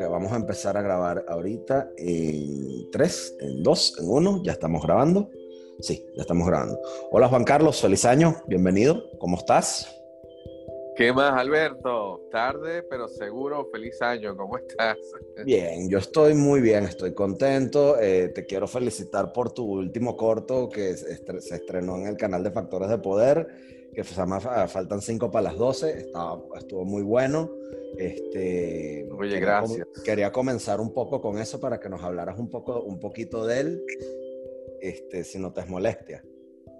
Ok, vamos a empezar a grabar ahorita en 3, en 2, en 1. Ya estamos grabando. Sí, ya estamos grabando. Hola Juan Carlos, feliz año, bienvenido. ¿Cómo estás? ¿Qué más, Alberto? Tarde, pero seguro, feliz año. ¿Cómo estás? Bien, yo estoy muy bien, estoy contento. Eh, te quiero felicitar por tu último corto que se estrenó en el canal de Factores de Poder, que se llama Faltan 5 para las 12. Estaba, estuvo muy bueno. Este, Oye, gracias. quería comenzar un poco con eso para que nos hablaras un, poco, un poquito de él, este, si no te es molestia.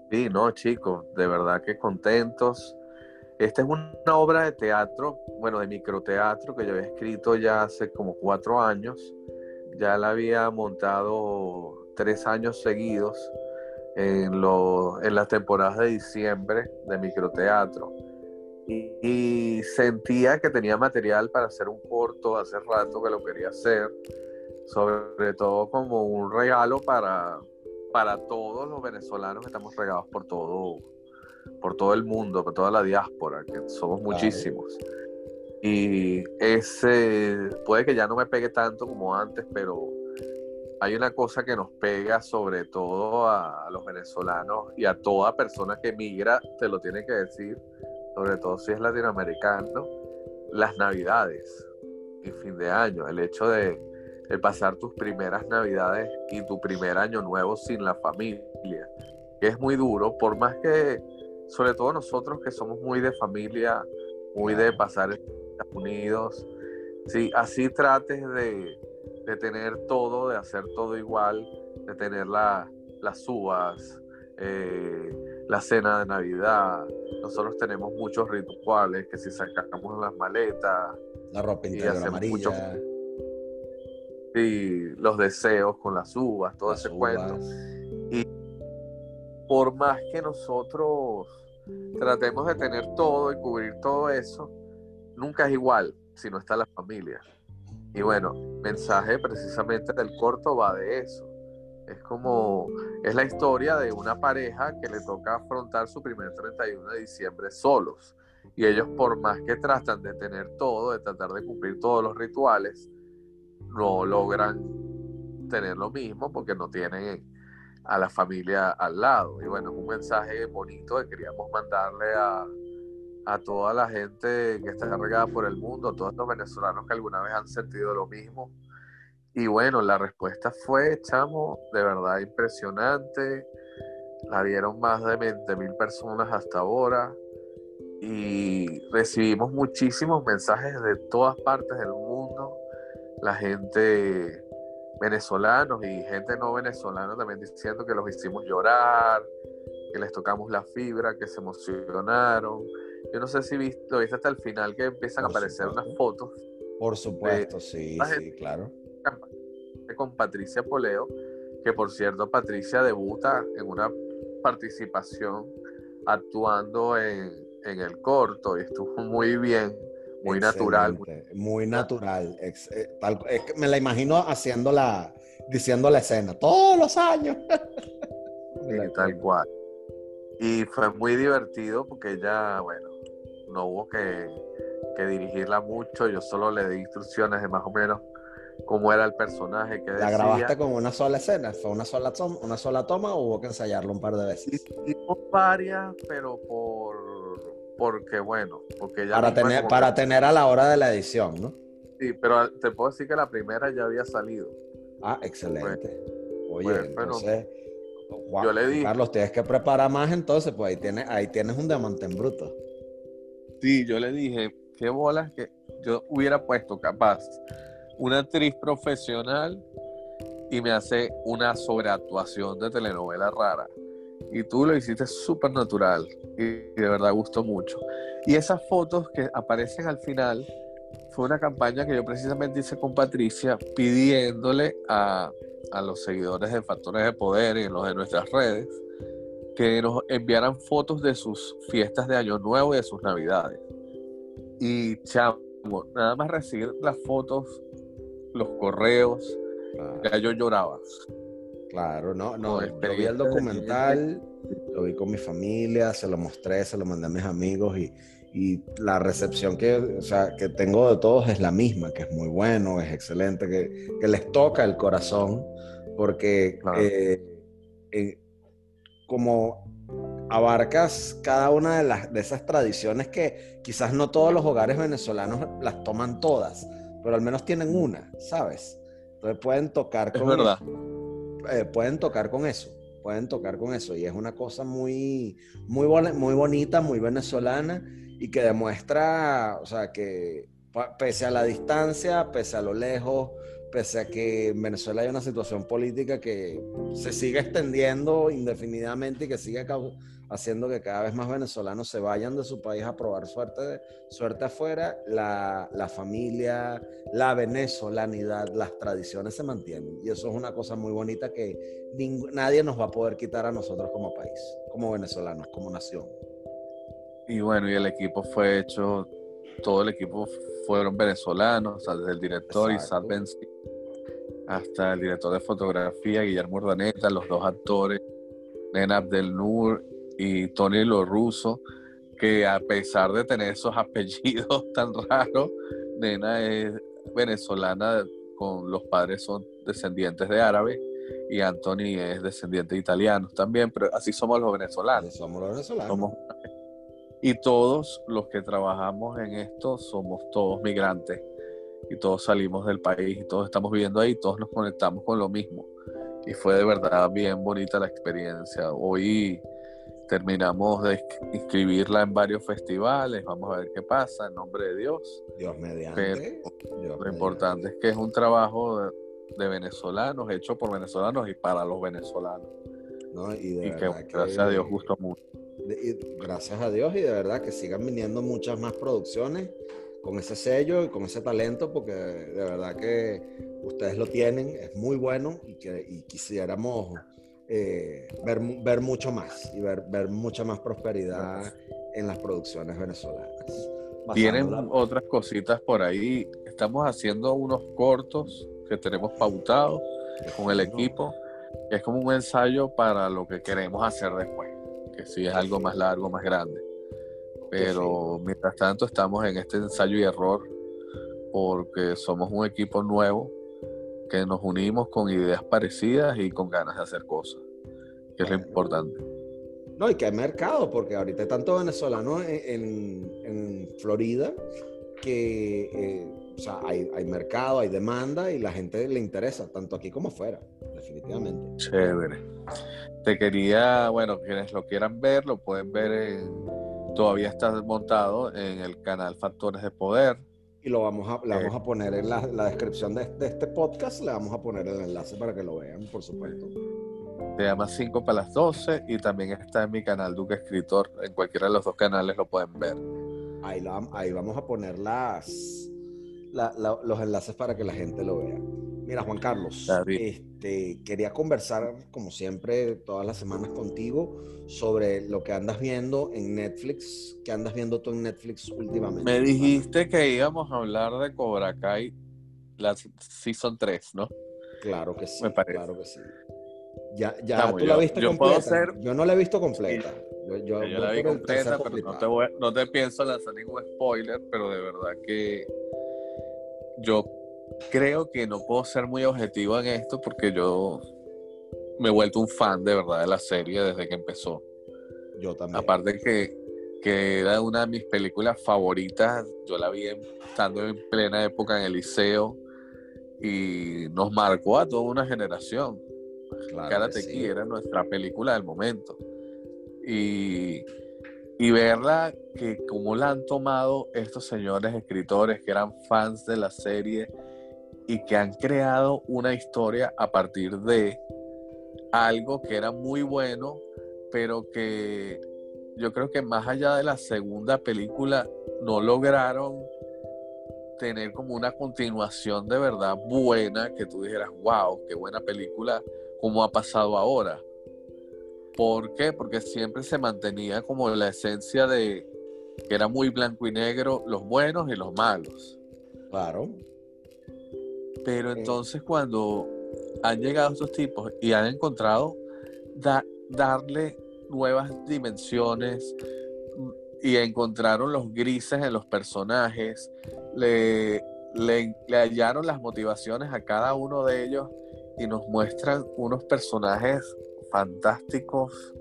Sí, no, chicos, de verdad que contentos. Esta es una obra de teatro, bueno, de microteatro que yo había escrito ya hace como cuatro años. Ya la había montado tres años seguidos en, en las temporadas de diciembre de microteatro y, sentía que tenía material para hacer un corto, hace rato que lo quería hacer, sobre todo como un regalo para, para todos los venezolanos que estamos regados por todo, por todo el mundo, por toda la diáspora, que somos muchísimos. Y ese puede que ya no me pegue tanto como antes, pero hay una cosa que nos pega sobre todo a, a los venezolanos y a toda persona que emigra, te lo tiene que decir, sobre todo si es latinoamericano, las navidades y fin de año, el hecho de, pasar tus primeras navidades y tu primer año nuevo sin la familia, que es muy duro, por más que, sobre todo nosotros que somos muy de familia, muy de pasar en Estados Unidos, sí, así trates de, tener todo, de hacer todo igual, de tener las uvas, eh, la cena de Navidad. Nosotros tenemos muchos rituales, que si sacamos las maletas, la ropa interior amarilla. y los deseos con las uvas, todo ese cuento. Y por más que nosotros tratemos de tener todo y cubrir todo eso, nunca es igual si no está la familia. Y bueno, mensaje precisamente del corto va de eso es como, es la historia de una pareja que le toca afrontar su primer 31 de diciembre solos. Y ellos por más que tratan de tener todo, de tratar de cumplir todos los rituales, no logran tener lo mismo porque no tienen a la familia al lado. Y bueno, es un mensaje bonito que queríamos mandarle a, a toda la gente que está regada por el mundo, a todos los venezolanos que alguna vez han sentido lo mismo y bueno, la respuesta fue, chamo, de verdad impresionante. La vieron más de 20 mil personas hasta ahora y recibimos muchísimos mensajes de todas partes del mundo. La gente venezolanos y gente no venezolana también diciendo que los hicimos llorar, que les tocamos la fibra, que se emocionaron. Yo no sé si viste, lo viste hasta el final que empiezan a aparecer unas fotos. Por supuesto, sí, sí, claro con Patricia Poleo, que por cierto Patricia debuta en una participación actuando en, el corto y estuvo muy bien, muy natural. Muy natural. Eh, es que me la imagino haciendo la, diciendo la escena todos los años. tal cual. Y fue muy divertido porque ella, bueno, no hubo que, que dirigirla mucho, yo solo le di instrucciones de más o menos cómo era el personaje que ¿La grabaste con una sola escena? ¿Fue una sola, toma, una sola toma o hubo que ensayarlo un par de veces? Hicimos varias, pero por porque bueno, porque ya para tener para tener a la hora de la edición, ¿no? Sí, pero te puedo decir que la primera ya había salido. Ah, excelente. Oye, entonces yo le dije, Carlos, tienes que preparar más entonces, pues ahí tienes ahí tienes un diamante en bruto. Sí, yo le dije, qué bolas que yo hubiera puesto capaz una actriz profesional y me hace una sobreactuación de telenovela rara. Y tú lo hiciste súper natural y de verdad gustó mucho. Y esas fotos que aparecen al final fue una campaña que yo precisamente hice con Patricia pidiéndole a, a los seguidores de Factores de Poder y en los de nuestras redes que nos enviaran fotos de sus fiestas de Año Nuevo y de sus Navidades. Y chamo, nada más recibir las fotos los correos, ya yo lloraba. Claro, no, no, yo vi el documental, lo vi con mi familia, se lo mostré, se lo mandé a mis amigos y, y la recepción que, o sea, que tengo de todos es la misma, que es muy bueno, es excelente, que, que les toca el corazón, porque eh, eh, como abarcas cada una de, las, de esas tradiciones que quizás no todos los hogares venezolanos las toman todas, pero al menos tienen una, ¿sabes? Entonces pueden tocar con verdad. Eh, pueden tocar con eso, pueden tocar con eso y es una cosa muy muy muy bonita, muy venezolana y que demuestra, o sea, que pese a la distancia, pese a lo lejos, pese a que en Venezuela hay una situación política que se sigue extendiendo indefinidamente y que sigue haciendo que cada vez más venezolanos se vayan de su país a probar suerte, suerte afuera, la, la familia, la venezolanidad, las tradiciones se mantienen. Y eso es una cosa muy bonita que nadie nos va a poder quitar a nosotros como país, como venezolanos, como nación. Y bueno, y el equipo fue hecho, todo el equipo fueron venezolanos, desde el director Isaac Benzi hasta el director de fotografía Guillermo Urdaneta, los dos actores, Nena Abdel Nur y Tony Russo, que a pesar de tener esos apellidos tan raros, Nena es venezolana, con los padres son descendientes de árabes y Anthony es descendiente de italianos también, pero así somos los venezolanos. somos los venezolanos. Somos y todos los que trabajamos en esto somos todos migrantes y todos salimos del país y todos estamos viviendo ahí, todos nos conectamos con lo mismo. Y fue de verdad bien bonita la experiencia. Hoy terminamos de inscribirla en varios festivales, vamos a ver qué pasa, en nombre de Dios. Dios mediante. lo importante es que es un trabajo de, venezolanos, hecho por venezolanos y para los venezolanos. Y, que, gracias a Dios gustó mucho gracias a Dios y de verdad que sigan viniendo muchas más producciones con ese sello y con ese talento, porque de verdad que ustedes lo tienen, es muy bueno y, que, quisiéramos eh, ver, ver mucho más y ver, ver mucha más prosperidad en las producciones venezolanas. Tienen otras cositas por ahí. Estamos haciendo unos cortos que tenemos pautados con el equipo. Es como un ensayo para lo que queremos hacer después que sí es algo más largo, más grande. Pero mientras tanto estamos en este ensayo y error porque somos un equipo nuevo que nos unimos con ideas parecidas y con ganas de hacer cosas, que es lo importante. No, y que hay mercado, porque ahorita hay tanto venezolano en, en, Florida que eh, o sea, hay, hay, mercado, hay demanda y la gente le interesa, tanto aquí como afuera, definitivamente. Chévere. Te quería, bueno, quienes lo quieran ver, lo pueden ver en, todavía está montado en el canal Factores de Poder. Y lo vamos a, vamos a poner en la, descripción de, este podcast, le vamos a poner el enlace para que lo vean, por supuesto. Se llama 5 para las 12 y también está en mi canal Duque Escritor. En cualquiera de los dos canales lo pueden ver. Ahí, ahí vamos a poner las, los enlaces para que la gente lo vea. Mira, Juan Carlos, este, quería conversar, como siempre, todas las semanas contigo sobre lo que andas viendo en Netflix. ¿Qué andas viendo tú en Netflix últimamente? Me dijiste que íbamos a hablar de Cobra Kai, la Season 3, ¿no? Claro que sí, claro que sí. Ya, ya tú la viste completa. Yo no la he visto completa. Yo, la vi completa, pero no te, no te pienso lanzar ningún spoiler, pero de verdad que yo creo que no puedo ser muy objetivo en esto porque yo me he vuelto un fan de verdad de la serie desde que empezó. Yo también. Aparte que, que era una de mis películas favoritas, yo la vi estando en plena época en el liceo y nos marcó a toda una generación. Claro Karate Kid era nuestra película del momento. Y, y verla que como la han tomado estos señores escritores que eran fans de la serie y que han creado una historia a partir de algo que era muy bueno, pero que yo creo que más allá de la segunda película no lograron tener como una continuación de verdad buena, que tú dijeras, wow, qué buena película, como ha pasado ahora. ¿Por qué? Porque siempre se mantenía como la esencia de que era muy blanco y negro, los buenos y los malos. Claro. Pero entonces cuando han llegado estos tipos y han encontrado darle nuevas dimensiones, y encontraron los grises en los personajes, le, le, hallaron las motivaciones a cada uno de ellos y nos muestran unos personajes fantásticos,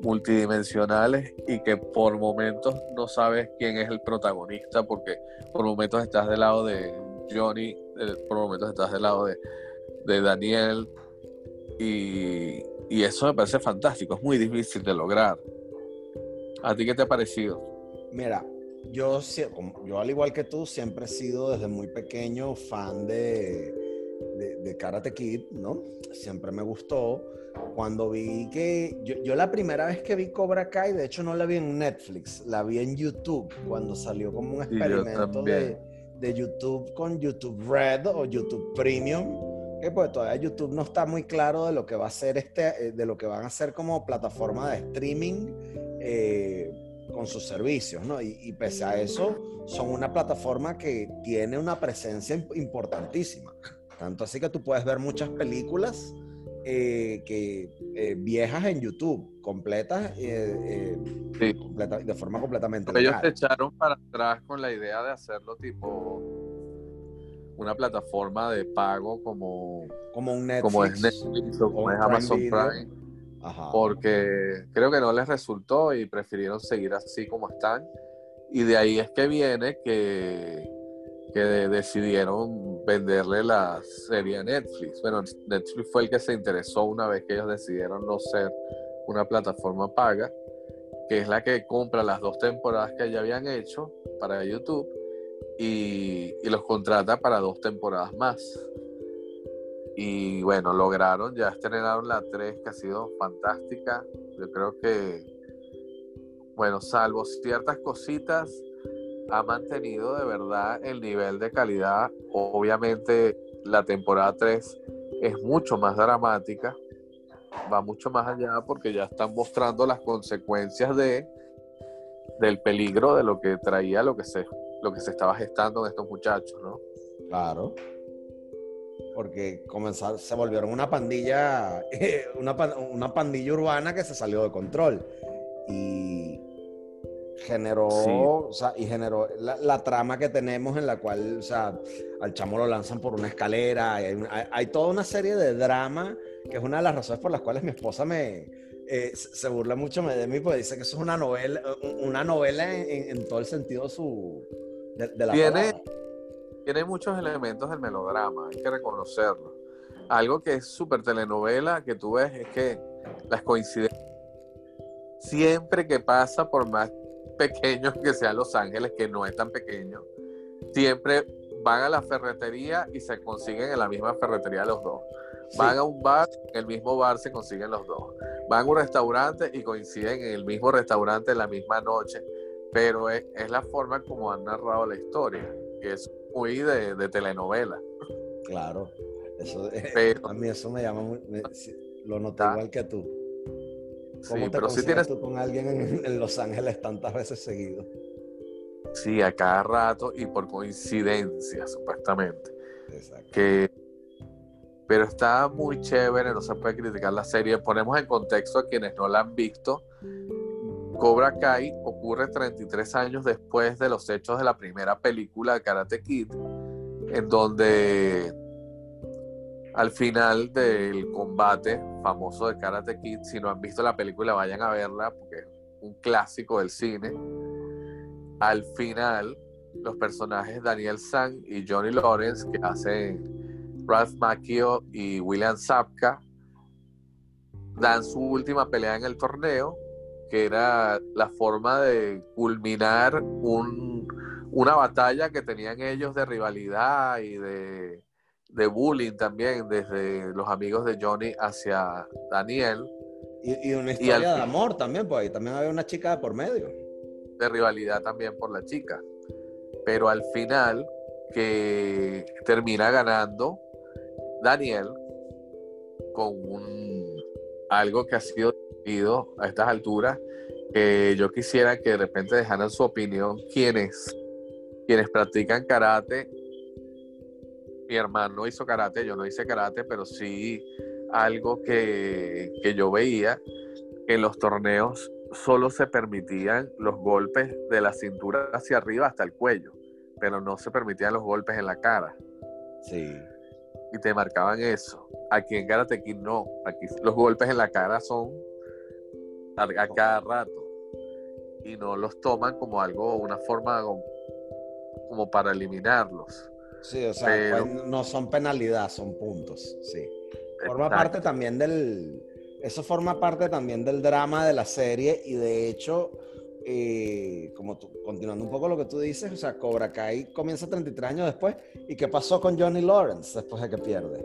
multidimensionales y que por momentos no sabes quién es el protagonista porque por momentos estás del lado de Johnny, por momentos estás del lado de, de Daniel y, y eso me parece fantástico, es muy difícil de lograr. ¿A ti qué te ha parecido? Mira, yo, yo al igual que tú, siempre he sido desde muy pequeño fan de, de, Karate Kid, ¿no? Siempre me gustó. Cuando vi que, yo, la primera vez que vi Cobra Kai, de hecho no la vi en Netflix, la vi en YouTube, cuando salió como un experimento de, de, YouTube con YouTube Red o YouTube Premium, que pues todavía YouTube no está muy claro de lo que va a ser este, eh, de lo que van a ser como plataforma de streaming. Eh, con sus servicios, ¿no? Y, pese a eso, son una plataforma que tiene una presencia importantísima. Tanto así que tú puedes ver muchas películas eh, que, eh, viejas en YouTube, completas, eh, de forma completamente Ellos se echaron para atrás con la idea de hacerlo tipo una plataforma de pago como, como un Netflix, como es Netflix o como es Amazon Prime porque creo que no les resultó y prefirieron seguir así como están. Y de ahí es que viene que, que decidieron venderle la serie a Netflix. Bueno, Netflix fue el que se interesó una vez que ellos decidieron no ser una plataforma paga, que es la que compra las dos temporadas que ya habían hecho para YouTube y, los contrata para dos temporadas más. Y bueno, lograron, ya estrenaron la 3 que ha sido fantástica. Yo creo que, bueno, salvo ciertas cositas, ha mantenido de verdad el nivel de calidad. Obviamente la temporada 3 es mucho más dramática, va mucho más allá porque ya están mostrando las consecuencias de del peligro de lo que traía lo que se lo que se estaba gestando en estos muchachos, ¿no? Claro porque comenzaron, se volvieron una pandilla, una, una, pandilla urbana que se salió de control. Y generó, o sea, y generó la, trama que tenemos en la cual, o sea, al chamo lo lanzan por una escalera. Hay, toda una serie de drama que es una de las razones por las cuales mi esposa me, eh, se burla mucho de mí, porque dice que eso es una novela, una novela en, todo el sentido su, de, la palabra tiene muchos elementos del melodrama, hay que reconocerlo. Algo que es súper telenovela que tú ves es que las coincidencias, siempre que pasa, por más pequeños que sean Los Ángeles, que no es tan pequeño, siempre van a la ferretería y se consiguen en la misma ferretería los dos. Van a un bar, en el mismo bar se consiguen los dos. Van a un restaurante y coinciden en el mismo restaurante en la misma noche. Pero es, es la forma como han narrado la historia, que es muy de, telenovela. Claro, eso, a mí eso me llama muy, lo noté igual que tú. ¿Cómo te pero si tienes tú con alguien en, Los Ángeles tantas veces seguido? Sí, a cada rato y por coincidencia, supuestamente. Exacto. Que, pero está muy chévere, no se puede criticar la serie. Ponemos en contexto a quienes no la han visto. Cobra Kai ocurre 33 años después de los hechos de la primera película de Karate Kid, en donde al final del combate famoso de Karate Kid, si no han visto la película vayan a verla porque es un clásico del cine. Al final, los personajes Daniel San y Johnny Lawrence, que hacen Ralph Macchio y William Zapka, dan su última pelea en el torneo que era la forma de culminar una batalla que tenían ellos de rivalidad y de, bullying también, desde los amigos de Johnny hacia Daniel. Y, una historia de amor también, pues ahí también había una chica por medio. De rivalidad también por la chica. Pero al final, que termina ganando Daniel con un, algo que ha sido a estas alturas, que yo quisiera que de repente dejaran su opinión quienes, quienes practican karate. Mi hermano hizo karate, yo no hice karate, pero sí algo que, que yo veía en los torneos solo se permitían los golpes de la cintura hacia arriba hasta el cuello, pero no se permitían los golpes en la cara. Sí. Y te marcaban eso. Aquí en Karate Kid no. Aquí los golpes en la cara son a, a cada rato. Y no los toman como algo, una forma como, como para eliminarlos. Sí, o sea, Pero- pues, no son penalidad, son puntos, sí. Forma Exacto. parte también del... Eso forma parte también del drama de la serie y de hecho, eh, como tú, continuando un poco lo que tú dices, o sea, Cobra Kai comienza 33 años después. ¿Y qué pasó con Johnny Lawrence después de que pierde?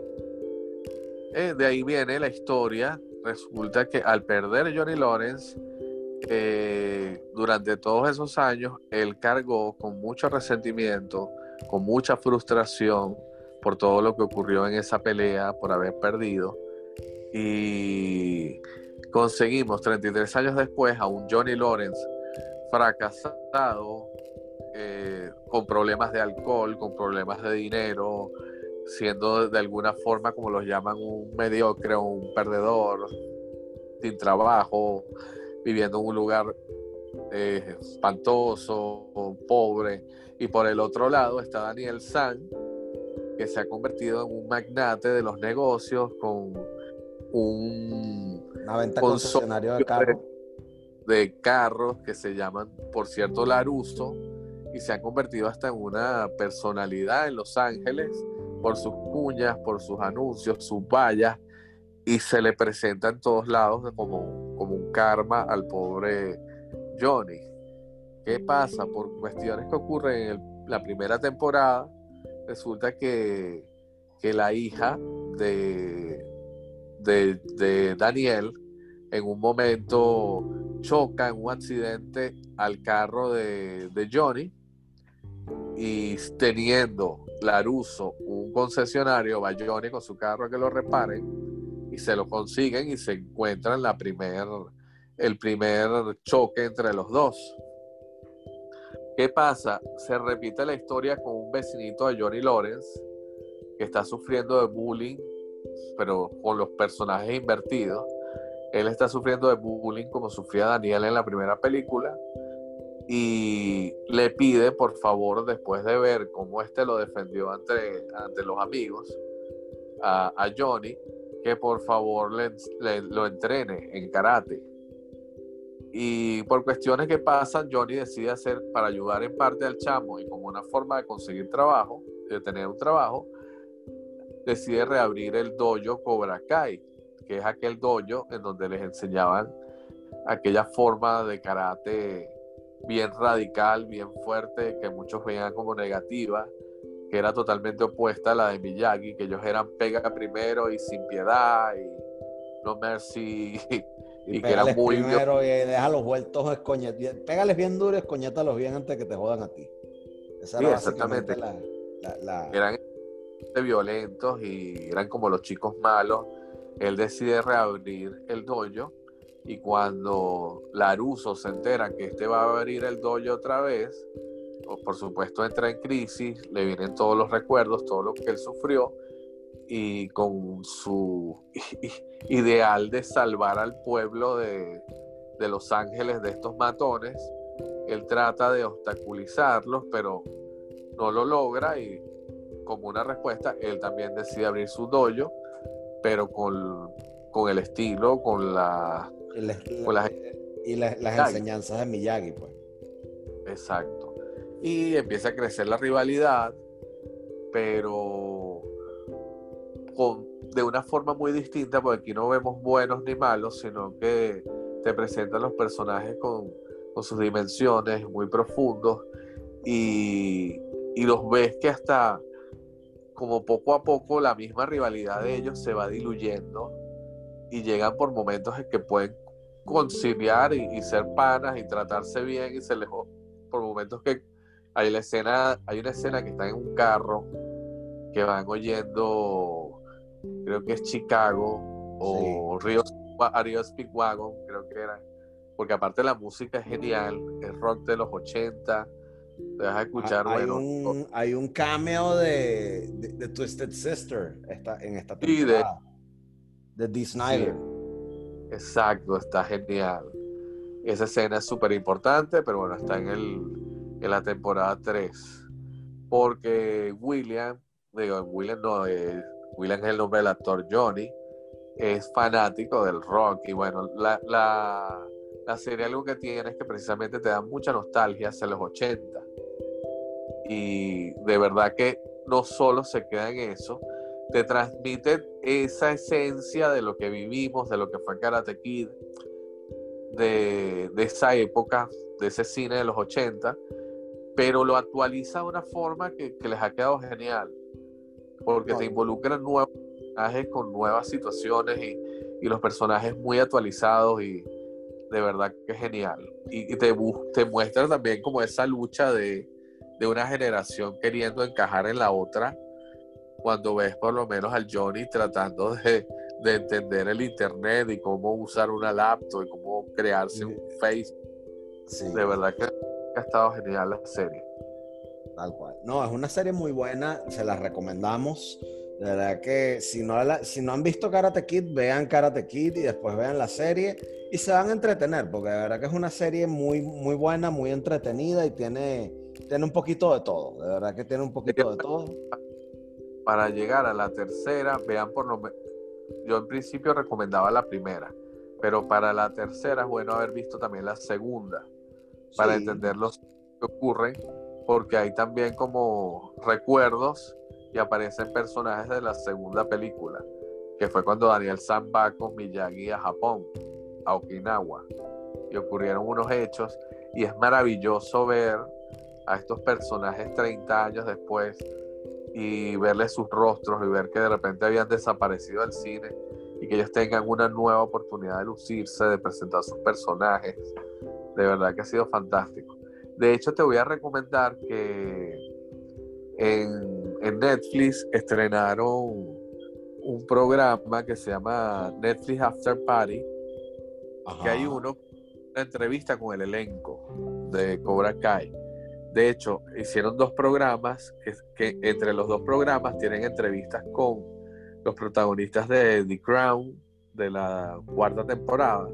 Eh, de ahí viene la historia. Resulta que al perder Johnny Lawrence, eh, durante todos esos años, él cargó con mucho resentimiento, con mucha frustración por todo lo que ocurrió en esa pelea, por haber perdido. Y conseguimos 33 años después a un Johnny Lawrence fracasado, eh, con problemas de alcohol, con problemas de dinero, siendo de alguna forma, como los llaman, un mediocre un perdedor, sin trabajo, viviendo en un lugar eh, espantoso, pobre. Y por el otro lado está Daniel San, que se ha convertido en un magnate de los negocios con un Una venta concesionario de socio carro. de carros que se llaman, por cierto, Laruso, y se han convertido hasta en una personalidad en Los Ángeles por sus cuñas, por sus anuncios, sus vallas, y se le presenta en todos lados como, como un karma al pobre Johnny. ¿Qué pasa? Por cuestiones que ocurren en la primera temporada, resulta que, que la hija de, de, de Daniel en un momento choca en un accidente al carro de, de Johnny y teniendo Laruso un concesionario, va Johnny con su carro a que lo reparen y se lo consiguen y se encuentran la primer, el primer choque entre los dos. ¿Qué pasa? Se repite la historia con un vecinito de Johnny Lawrence que está sufriendo de bullying, pero con los personajes invertidos. Él está sufriendo de bullying como sufría Daniel en la primera película y le pide por favor, después de ver cómo este lo defendió ante, ante los amigos, a, Johnny, que por favor le, le- lo entrene en karate. Y por cuestiones que pasan, Johnny decide hacer para ayudar en parte al chamo y como una forma de conseguir trabajo, de tener un trabajo, decide reabrir el dojo Cobra Kai, que es aquel dojo en donde les enseñaban aquella forma de karate bien radical, bien fuerte, que muchos veían como negativa, que era totalmente opuesta a la de Miyagi, que ellos eran pega primero y sin piedad y no mercy y, que era pégales muy primero y déjalos vueltos escoñet. Pégales bien duro y escoñétalos bien antes que te jodan a ti. Esa Sí, era exactamente. la, la- la- eran violentos y eran como los chicos malos. Él decide reabrir el dojo y cuando Laruso se entera que este va a abrir el dojo otra vez, por supuesto entra en crisis, le vienen todos los recuerdos, todo lo que él sufrió y con su ideal de salvar al pueblo de, de Los Ángeles de estos matones, él trata de obstaculizarlos, pero no lo logra y como una respuesta, él también decide abrir su dojo, pero con, con el estilo, con la... con las- y las- enseñanzas de Miyagi, pues. Exacto. Y empieza a crecer la rivalidad, pero con, de una forma muy distinta, porque aquí no vemos buenos ni malos, sino que te presentan los personajes con, con sus dimensiones muy profundos y, y los ves que hasta como poco a poco la misma rivalidad de ellos se va diluyendo y llegan por momentos en que pueden conciliar y, y ser panas y tratarse bien y se les por momentos que hay la escena hay una escena que están en un carro que van oyendo creo que es Chicago o Río Río Speedwagon creo que era porque aparte la música es genial es rock de los 80 te vas a escuchar Ah, hay, bueno un, hay un cameo de, de, de Twisted Sister esta, en esta Sí, de- temporada. de, Dee Snyder. Exacto, está genial. Esa escena es súper importante, pero bueno, está en, el, en la temporada 3. Porque William, digo, William no, es, William es el nombre del actor Johnny, es fanático del rock. Y bueno, la, la, la serie algo que tiene es que precisamente te da mucha nostalgia hacia los 80. Y de verdad que no solo se queda en eso, te transmite esa esencia de lo que vivimos, de lo que fue Karate Kid, de, esa época, de ese cine de los 80, pero lo actualiza de una forma que, les ha quedado genial, porque te involucran nuevos personajes con nuevas situaciones y, los personajes muy actualizados y de verdad que es genial. Y, te, te muestra también como esa lucha de, de una generación queriendo encajar en la otra cuando ves por lo menos al Johnny tratando de, entender el internet y cómo usar una laptop y cómo crearse un Facebook. De verdad que ha estado genial la serie. Tal cual. No, es una serie muy buena, se la recomendamos. De verdad que si no, si no han visto Karate Kid, vean Karate Kid y después vean la serie y se van a entretener, porque de verdad que es una serie muy, muy buena, muy entretenida y tiene, tiene un poquito de todo. De verdad que tiene un poquito de todo para llegar a la tercera, vean por lo menos, yo en principio recomendaba la primera, pero para la tercera es bueno haber visto también la segunda, para entender lo que ocurre, porque hay también como recuerdos y aparecen personajes de la segunda película, que fue cuando Daniel San va con Miyagi a Japón, a Okinawa, y ocurrieron unos hechos, y es maravilloso ver a estos personajes 30 años después y verles sus rostros y ver que de repente habían desaparecido del cine y que ellos tengan una nueva oportunidad de lucirse, de presentar sus personajes. De verdad que ha sido fantástico. De hecho, te voy a recomendar que en, en Netflix estrenaron un programa que se llama Netflix After Party, que hay uno, una entrevista con el elenco de Cobra Kai. De hecho, hicieron dos programas que, entre los dos programas tienen entrevistas con los protagonistas de The Crown de la cuarta temporada,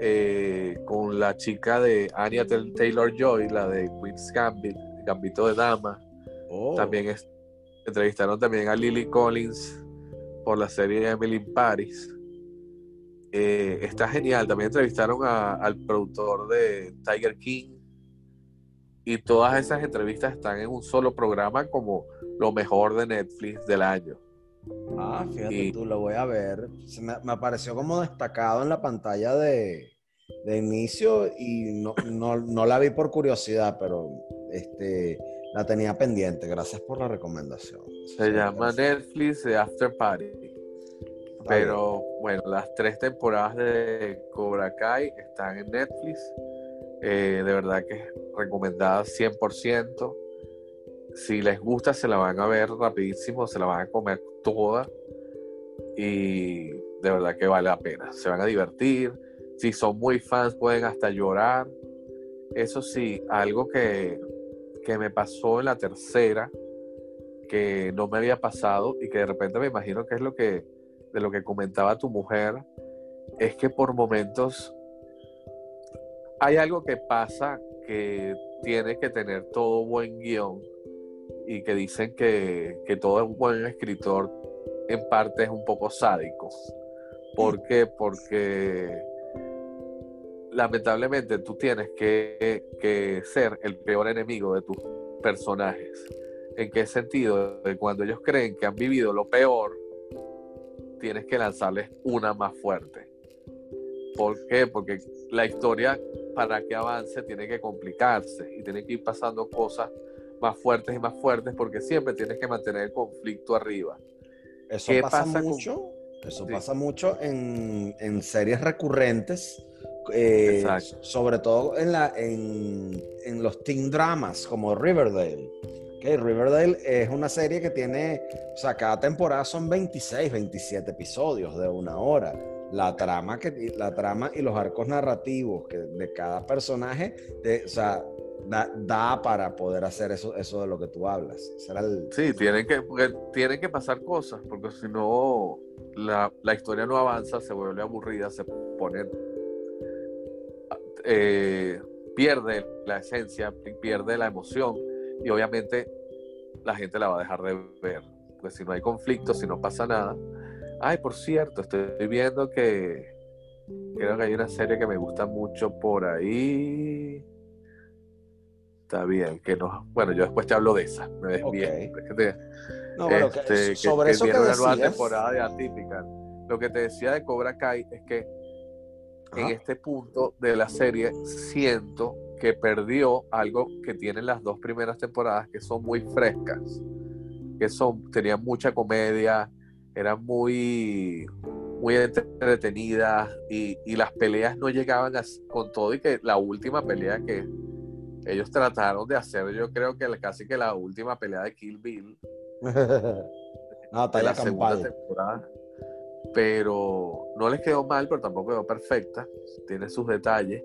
eh, con la chica de Anya Taylor Joy, la de Queen's Gambit, Gambito de Dama. Oh. También entrevistaron también a Lily Collins por la serie Emily in Paris. Eh, está genial. También entrevistaron al productor de Tiger King, y todas esas entrevistas están en un solo programa como lo mejor de Netflix del año. Ah, fíjate tú, lo voy a ver. me, me, apareció como destacado en la pantalla de, de inicio y no, no, no, la vi por curiosidad, pero este, la tenía pendiente. Gracias por la recomendación. Se llama Netflix After Party. Pero bueno, las tres temporadas de Cobra Kai están en Netflix. Eh, de verdad que es recomendada 100%. Si les gusta, se la van a ver rapidísimo, se la van a comer toda. Y de verdad que vale la pena. Se van a divertir. Si son muy fans, pueden hasta llorar. Eso sí, algo que, que me pasó en la tercera, que no me había pasado y que de repente me imagino que es lo que de lo que comentaba tu mujer, es que por momentos hay algo que pasa que tiene que tener todo buen guion y que dicen que, todo buen escritor en parte es un poco sádico. ¿Por qué? Porque lamentablemente tú tienes que, que, ser el peor enemigo de tus personajes. ¿En qué sentido? De cuando ellos creen que han vivido lo peor, tienes que lanzarles una más fuerte. ¿Por qué? Porque la historia para que avance tiene que complicarse y tiene que ir pasando cosas más fuertes y más fuertes porque siempre tienes que mantener el conflicto arriba. Eso pasa, mucho. Eso pasa mucho en, series recurrentes, eh, sobre todo en, la, en, en, los teen dramas como Riverdale. Okay, Riverdale es una serie que tiene, o sea, cada temporada son 26, 27 episodios de una hora la trama, que, la trama y los arcos narrativos que de cada personaje, o sea, da, para poder hacer eso, eso de lo que tú hablas. Sí, tienen que, tienen que pasar cosas, porque si no, la, historia no avanza, se vuelve aburrida, se pone... eh, pierde la esencia, pierde la emoción y obviamente la gente la va a dejar de ver. Pues si no hay conflicto, si no pasa nada. Ay, por cierto, estoy viendo que creo que hay una serie que me gusta mucho por ahí. Está bien, que no. Bueno, yo después te hablo de esa. Me desvié. No, bueno, este, sobre eso que una nueva temporada de Atípica. Lo que te decía de Cobra Kai es que en este punto de la serie siento que perdió algo que tienen las dos primeras temporadas que son muy frescas, que son tenían mucha comedia, eran muy muy entretenidas y, y las peleas no llegaban con todo y que la última pelea que ellos trataron de hacer, yo creo que casi que la última pelea de Kill Bill de la segunda temporada pero no les quedó mal, pero tampoco quedó perfecta, tiene sus detalles,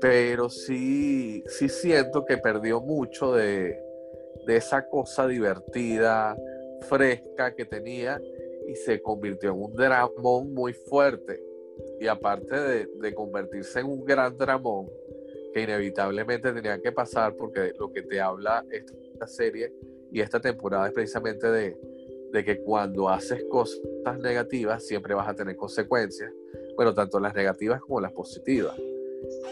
pero sí, sí siento que perdió mucho de, esa cosa divertida, fresca que tenía y se convirtió en un dramón muy fuerte. Y aparte de, de, convertirse en un gran dramón, que inevitablemente tenía que pasar, porque lo que te habla esta serie y esta temporada es precisamente de, de que cuando haces cosas negativas siempre vas a tener consecuencias, bueno, tanto las negativas como las positivas.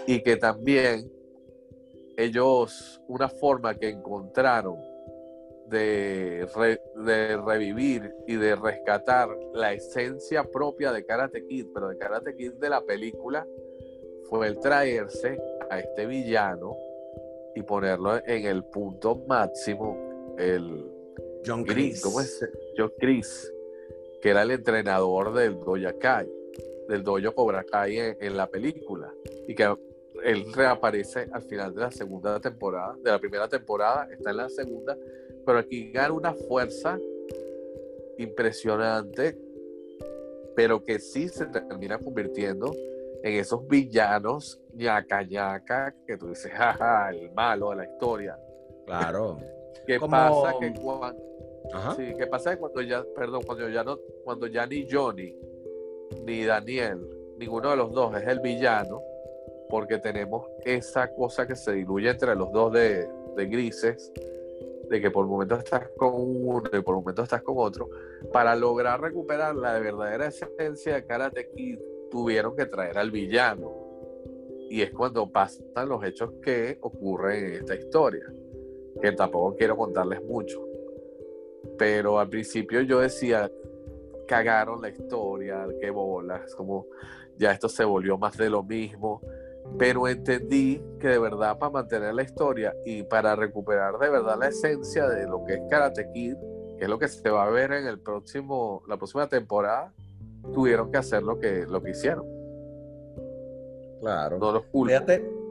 Y que también ellos, una forma que encontraron de, de revivir y de rescatar la esencia propia de Karate Kid, pero de Karate Kid de la película, fue el traerse a este villano y ponerlo en el punto máximo, el, John Chris. ¿Cómo es? John Chris, que era el entrenador del Doya Kai, del Dojo Cobra Kai en, la película. Y que él reaparece al final de la segunda temporada, de la primera temporada, está en la segunda, pero aquí gana una fuerza impresionante, pero que sí se termina convirtiendo en esos villanos ñaca ñaca que tú dices, jaja, el malo de la historia. Claro. ¿Qué pasa? Que cuando, sí, ¿qué pasa? cuando ya, perdón, cuando ya no, cuando ya ni Johnny ni Daniel, ninguno de los dos es el villano, porque tenemos esa cosa que se diluye entre los dos de, grises, de que por momentos estás con uno y por momentos estás con otro, para lograr recuperar la verdadera esencia de Karate Kid, tuvieron que traer al villano. Y es cuando pasan los hechos que ocurren en esta historia que tampoco quiero contarles mucho. Pero al principio yo decía, cagaron la historia, qué bolas, como ya esto se volvió más de lo mismo. Pero entendí que de verdad para mantener la historia y para recuperar de verdad la esencia de lo que es Karate Kid, que es lo que se va a ver en el próximo, la próxima temporada, tuvieron que hacer lo que, lo que hicieron. Claro. No los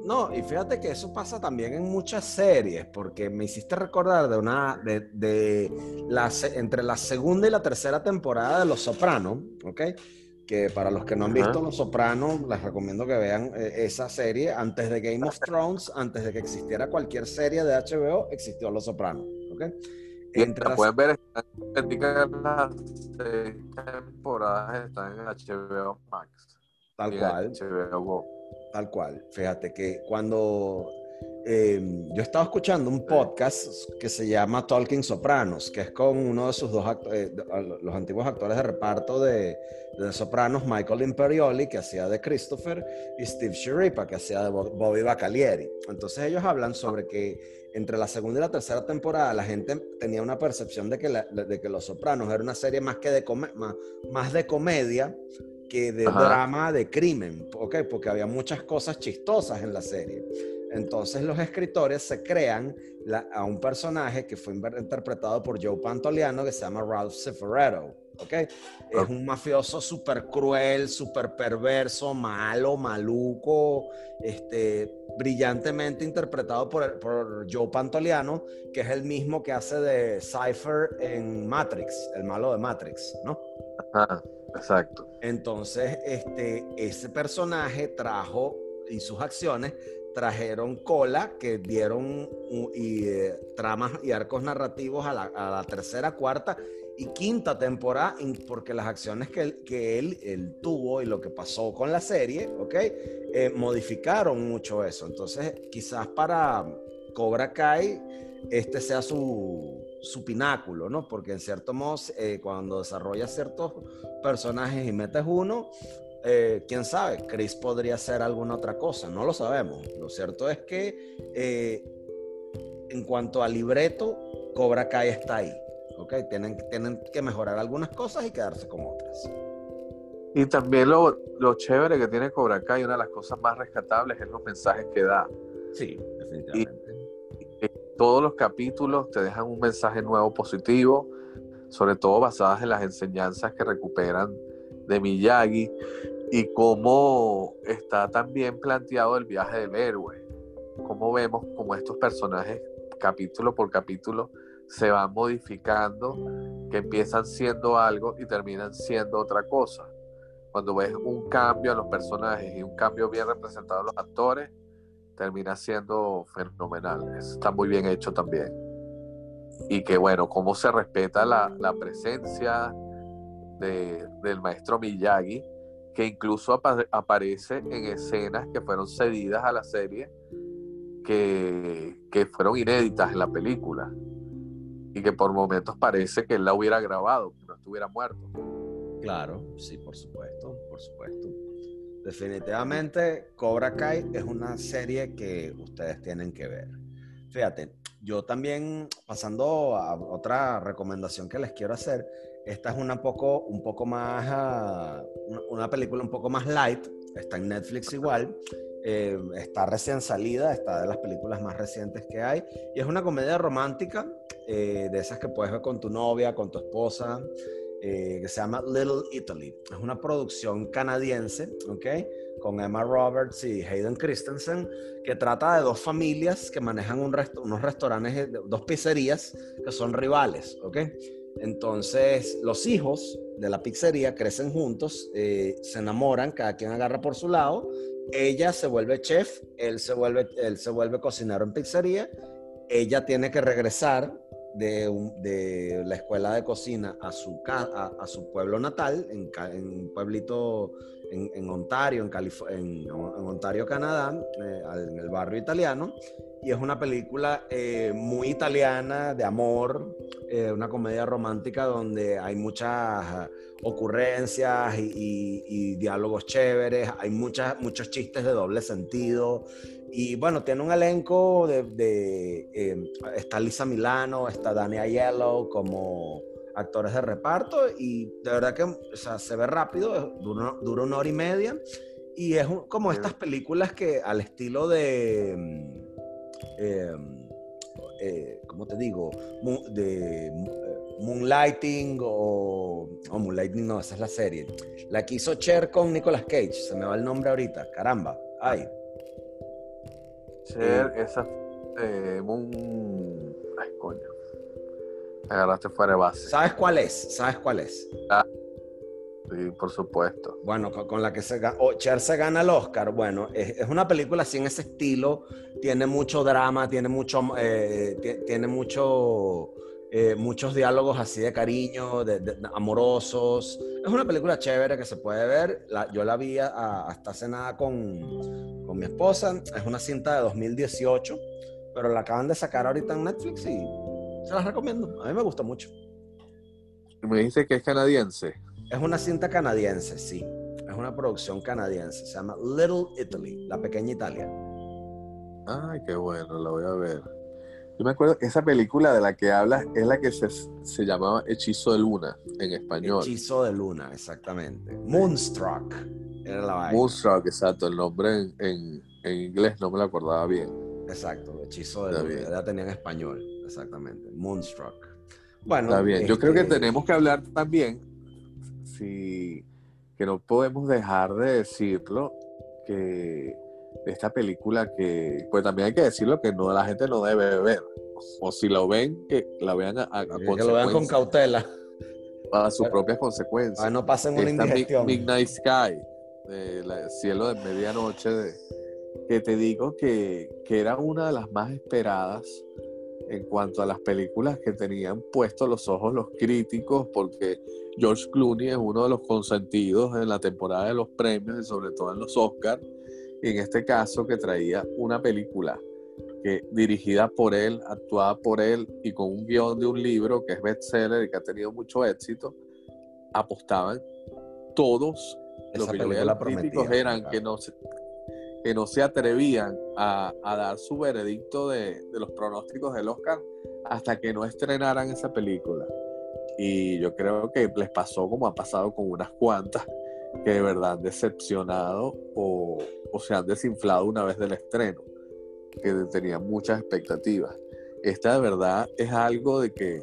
no, y fíjate que eso pasa también en muchas series, porque me hiciste recordar de una, de, de la, entre la segunda y la tercera temporada de Los Sopranos, ¿ok? Que para los que no han visto Los Sopranos, les recomiendo que vean eh, esa serie. Antes de Game of Thrones, antes de que existiera cualquier serie de HBO, existió Los Sopranos, ¿ok? Entre las... pueden ver, las temporadas están en HBO Max. Tal cual. HBO Tal cual. Fíjate que cuando eh, yo estaba escuchando un podcast que se llama Talking Sopranos, que es con uno de sus dos eh, los antiguos actores de reparto de, de, Sopranos, Michael Imperioli, que hacía de Christopher, y Steve Schirripa, que hacía de Bobby Bacalieri. Entonces ellos hablan sobre que entre la segunda y la tercera temporada la gente tenía una percepción de que, de que Los Sopranos era una serie más, que de, más, más de comedia de drama de crimen, ¿ok? Porque había muchas cosas chistosas en la serie. Entonces los escritores se crean a un personaje que fue interpretado por Joe Pantoliano que se llama Ralph Cifaretto, ¿ok? Es un mafioso súper cruel, súper perverso, malo, maluco, este, brillantemente interpretado por, por Joe Pantoliano, que es el mismo que hace de Cypher en Matrix, el malo de Matrix, ¿no? Ajá. Exacto. Entonces, este, ese personaje trajo y sus acciones trajeron cola que dieron y, eh, tramas y arcos narrativos a la, tercera, cuarta y quinta temporada, porque las acciones que él, que él, él tuvo y lo que pasó con la serie, ¿ok? Eh, modificaron mucho eso. Entonces, quizás para Cobra Kai, este sea su, su pináculo, ¿no? Porque en cierto modo, eh, cuando desarrollas ciertos personajes y metes uno, eh, quién sabe, Chris podría ser alguna otra cosa, no lo sabemos. Lo cierto es que en cuanto al libreto, Cobra Kai está ahí. ¿ok? Tienen, tienen que mejorar algunas cosas y quedarse con otras. Y también lo, lo chévere que tiene Cobra Kai, una de las cosas más rescatables es los mensajes que da. Sí, definitivamente. todos los capítulos te dejan un mensaje nuevo positivo, sobre todo basadas en las enseñanzas que recuperan de Miyagi y cómo está también planteado el viaje del héroe. Cómo vemos como estos personajes capítulo por capítulo se van modificando, que empiezan siendo algo y terminan siendo otra cosa. Cuando ves un cambio en los personajes y un cambio bien representado en los actores, termina siendo fenomenal. está muy bien hecho también. Y que bueno, cómo se respeta la, presencia del maestro Miyagi, que incluso aparece en escenas que fueron cedidas a la serie, que, que fueron inéditas en la película y que por momentos parece que él la hubiera grabado, que no estuviera muerto. Claro, sí, por supuesto, por supuesto. Definitivamente, Cobra Kai es una serie que ustedes tienen que ver. Fíjate, yo también, pasando a otra recomendación que les quiero hacer, esta es una poco, un poco más, ah, una película un poco más light, está en Netflix igual, eh, está recién salida, está de las películas más recientes que hay, y es una comedia romántica eh, de esas que puedes ver con tu novia, con tu esposa, eh, que se llama Little Italy. Es una producción canadiense, ¿ok? Con Emma Roberts y Hayden Christensen, que trata de dos familias que manejan un unos restaurantes, dos pizzerías que son rivales, ¿ok? Entonces, los hijos de la pizzería crecen juntos, se enamoran, cada quien agarra por su lado ella se vuelve chef, él se vuelve, él se vuelve cocinero en pizzería, ella tiene que regresar de, la escuela de cocina a su, a, su pueblo natal, en, un pueblito en, Ontario, en, Ontario, Canadá, eh, en el barrio italiano. Y es una película eh, muy italiana, de amor, eh, una comedia romántica donde hay muchas ocurrencias y, diálogos chéveres, hay muchas, muchos chistes de doble sentido. Y bueno, tiene un elenco de... Em, está Lisa Milano, está Dani Aiello como actores de reparto y de verdad que se ve rápido, dura, dura, una hora y media y es como estas películas que al estilo de... Em, eh, ¿cómo te digo? De Moonlighting o, Moonlighting, no, esa es la serie. La que hizo Cher con Nicolas Cage, se me va el nombre ahorita, caramba, ay. Cher, esa eh, Moon... Ay, coño. Agarraste fuera de base. ¿Sabes cuál es? ¿Sabes cuál es? Ah, sí, por supuesto. Bueno, con, la que se Cher se gana el Oscar. Bueno, es, una película así en ese estilo. Tiene mucho drama, tiene mucho, eh, tiene mucho eh, muchos diálogos así de cariño, de, amorosos. Es una película chévere que se puede ver. yo la vi hasta hace nada con, con, mi esposa. Es una cinta de 2018, pero la acaban de sacar ahorita en Netflix y se la recomiendo. A mí me gusta mucho. Me dice que es canadiense. Es una cinta canadiense, sí. Es una producción canadiense. Se llama Little Italy, la pequeña Italia. Ay, qué bueno, la voy a ver. Yo me acuerdo que esa película de la que hablas es la que se, se llamaba Hechizo de Luna en español. Hechizo de Luna, exactamente. Moonstruck era la Moonstruck, exacto. El nombre en, en, inglés no me lo acordaba bien. Exacto, Hechizo de Luna. Ya tenía en español, exactamente. Moonstruck. Bueno, está bien. Yo creo que este tenemos que hablar también, si, que no podemos dejar de decirlo, que esta película que, pues también hay que decirlo que no la gente no debe ver. O, si lo ven, que la vean a, a Que lo vean con cautela. A sus propias consecuencias. Ah, no pasen una indigestión. Midnight Sky, de cielo de medianoche, de, que te digo que, que era una de las más esperadas en cuanto a las películas que tenían puestos los ojos los críticos, porque George Clooney es uno de los consentidos en la temporada de los premios y sobre todo en los Oscars, y en este caso que traía una película que dirigida por él, actuada por él y con un guion de un libro que es bestseller y que ha tenido mucho éxito, apostaban todos los que los críticos eran que no se, que no se atrevían a, dar su veredicto de, de, los pronósticos del Oscar hasta que no estrenaran esa película. Y yo creo que les pasó como ha pasado con unas cuantas que de verdad han decepcionado o, o se han desinflado una vez del estreno que tenía muchas expectativas. Esta de verdad es algo de que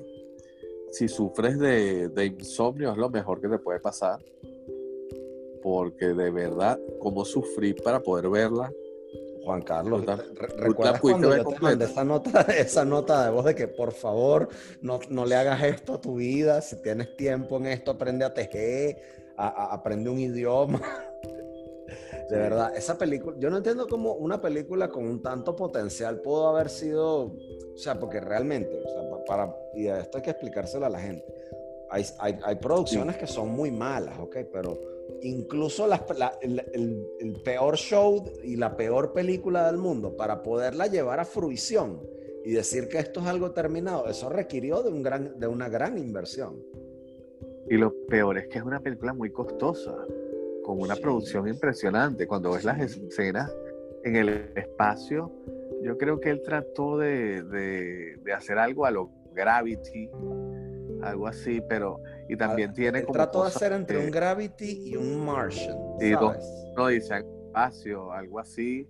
si sufres de, insomnio es lo mejor que te puede pasar. Porque de verdad, como sufrí para poder verla. Juan Carlos, ¿recuerdas cuando yo te mandé esa nota, esa nota de voz de que por favor no, no, le hagas esto a tu vida? Si tienes tiempo en esto, aprende a tejer, aprende un idioma. De verdad, esa película, yo no entiendo cómo una película con un tanto potencial pudo haber sido, o sea, porque realmente, o sea, para, y esto hay que explicárselo a la gente. Hay, hay, hay producciones que son muy malas, ¿ok? Pero incluso las, el, el, peor show y la peor película del mundo, para poderla llevar a fruición y decir que esto es algo terminado, eso requirió de, un gran, de una gran inversión. Y lo peor es que es una película muy costosa con una producción impresionante. Cuando ves las escenas en el espacio, yo creo que él trató de, de, hacer algo a lo Gravity, algo así, pero y también tiene como trató de hacer entre un Gravity y un Martian, no dice espacio, algo así,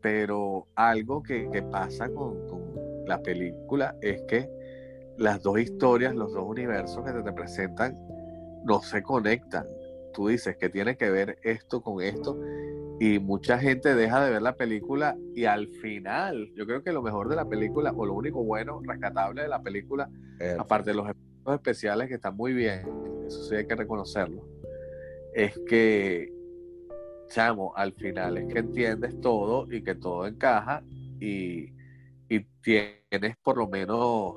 pero algo que, que pasa con, con, la película es que las dos historias, los dos universos que te presentan no se conectan. Tú dices que tiene que ver esto con esto y mucha gente deja de ver la película y al final, yo creo que lo mejor de la película o lo único bueno, rescatable de la película, aparte de los efectos especiales que están muy bien, eso sí hay que reconocerlo, es que, chamo, al final es que entiendes todo y que todo encaja y, tienes por lo menos,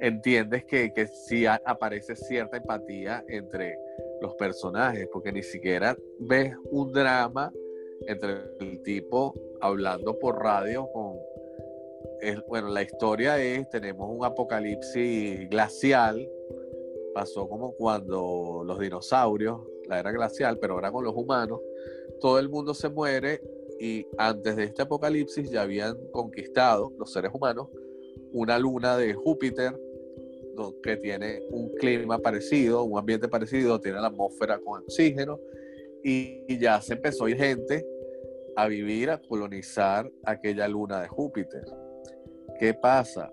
entiendes que, que sí aparece cierta empatía entre los personajes, porque ni siquiera ves un drama entre el tipo hablando por radio con... bueno, la historia es, tenemos un apocalipsis glacial, pasó como cuando los dinosaurios, la era glacial, pero ahora con los humanos, todo el mundo se muere y antes de este apocalipsis ya habían conquistado los seres humanos una luna de Júpiter que tiene un clima parecido, un ambiente parecido, tiene la atmósfera con oxígeno y, ya se empezó a ir gente a vivir, a colonizar aquella luna de Júpiter. ¿Qué pasa?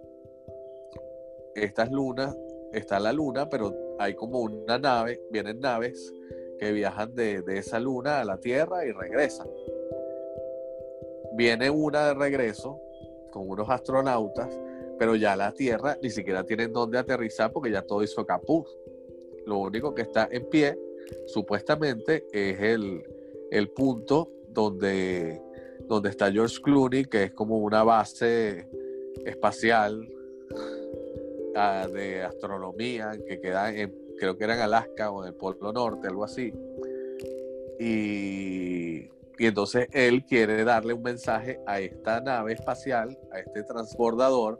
Estas lunas, está la luna, pero hay como una nave, vienen naves que viajan de, de esa luna a la Tierra y regresan. Viene una de regreso con unos astronautas pero ya la Tierra ni siquiera tiene dónde aterrizar porque ya todo hizo capuz. Lo único que está en pie, supuestamente, es el, el punto donde, donde está George Clooney, que es como una base espacial ah, de astronomía que queda en, creo que era en Alaska o en el Polo Norte, algo así. Y, y entonces él quiere darle un mensaje a esta nave espacial, a este transbordador,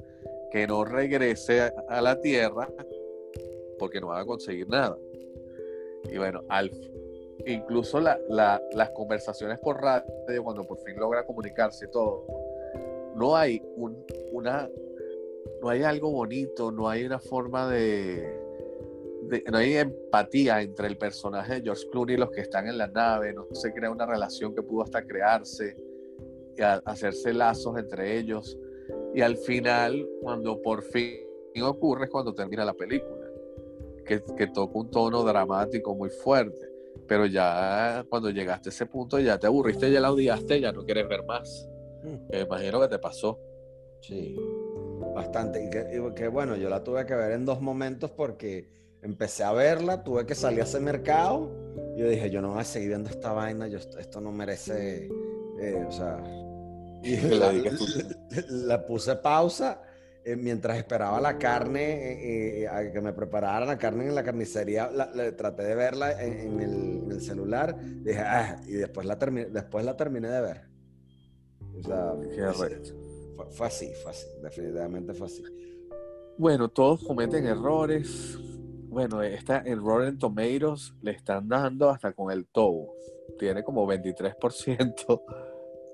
que no regrese a la tierra porque no va a conseguir nada. Y bueno, al, incluso las conversaciones por radio, cuando por fin logra comunicarse todo, no hay un, una, no hay algo bonito, no hay una forma de, no hay empatía entre el personaje de George Clooney y los que están en la nave, no se crea una relación que pudo hasta crearse, y hacerse lazos entre ellos. Y al final, cuando por fin ocurre, es cuando termina la película, que, que toca un tono dramático muy fuerte. Pero ya cuando llegaste a ese punto, ya te aburriste, ya la odiaste, ya no quieres ver más. Mm. Me imagino que te pasó. Sí, bastante. Y que, bueno, yo la tuve que ver en dos momentos porque empecé a verla, tuve que salir a ese mercado. Y yo dije, yo no voy a seguir viendo esta vaina, yo, esto no merece, eh, o sea, y la, puse pausa eh, mientras esperaba la carne, eh, eh, que me prepararan la carne en la carnicería, traté de verla en, el, celular, dije, ah", y después la, terminé, después la terminé de ver. O sea, fue, así, fue así, definitivamente fue así. Bueno, todos cometen errores. Bueno, esta, el Rotten Tomatoes le están dando hasta con el Tobo. Tiene como 23%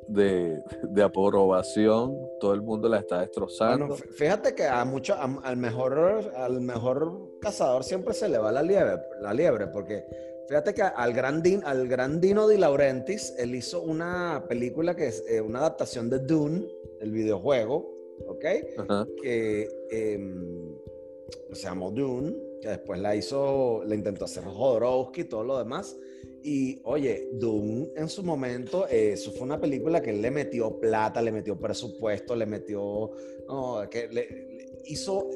de, aprobación, todo el mundo la está destrozando. fíjate que a mucho, al mejor, al mejor cazador siempre se le va la liebre, la liebre, porque fíjate que al gran, al gran Dino Di Laurentiis, él hizo una película que es eh, una adaptación de Dune, el videojuego, ¿ok? Que em, se llamó Dune, que después la hizo, le intentó hacer Jodorowsky y todo lo demás. Y oye, Doom en su momento, eh, eso fue una película que le metió plata, le metió presupuesto, le metió. que le, hizo.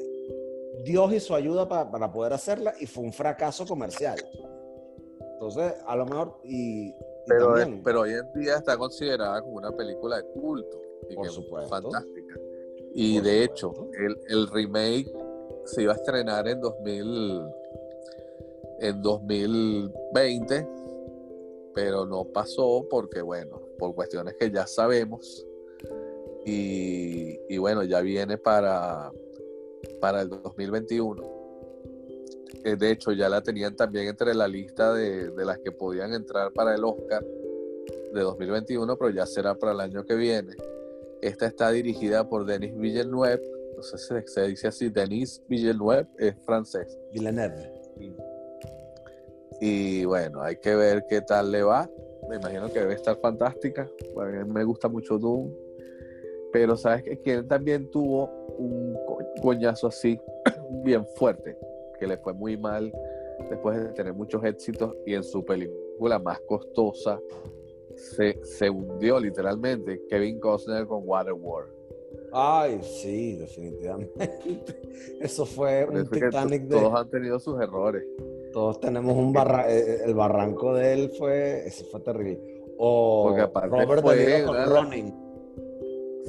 Dios su ayuda para poder hacerla y fue un fracaso comercial. Entonces, a lo mejor. Y, pero, pero hoy en día está considerada como una película de culto. Y Por supuesto. Fantástica. Y de hecho, el, el remake se iba a estrenar en 2000 en 2020 pero no pasó porque, bueno, por cuestiones que ya sabemos. Y, bueno, ya viene para, para el 2021. Eh, de hecho, ya la tenían también entre la lista de, las que podían entrar para el Oscar de 2021, pero ya será para el año que viene. Esta está dirigida por Denis Villeneuve. No sé si se dice así, Denis Villeneuve es francés. Villeneuve. Y bueno, hay que ver qué tal le va. Me imagino que debe estar fantástica. A mí me gusta mucho Doom. Pero sabes que quien también tuvo un coñazo así, bien fuerte, que le fue muy mal después de tener muchos éxitos y en su película más costosa se, se hundió literalmente Kevin Costner con Waterworld. Ay, sí, definitivamente. Eso fue un Titanic de... Todos han tenido sus errores. Todos tenemos un barra eh, eh, el barranco de él fue, ese fue terrible. O porque aparte Robert fue Running.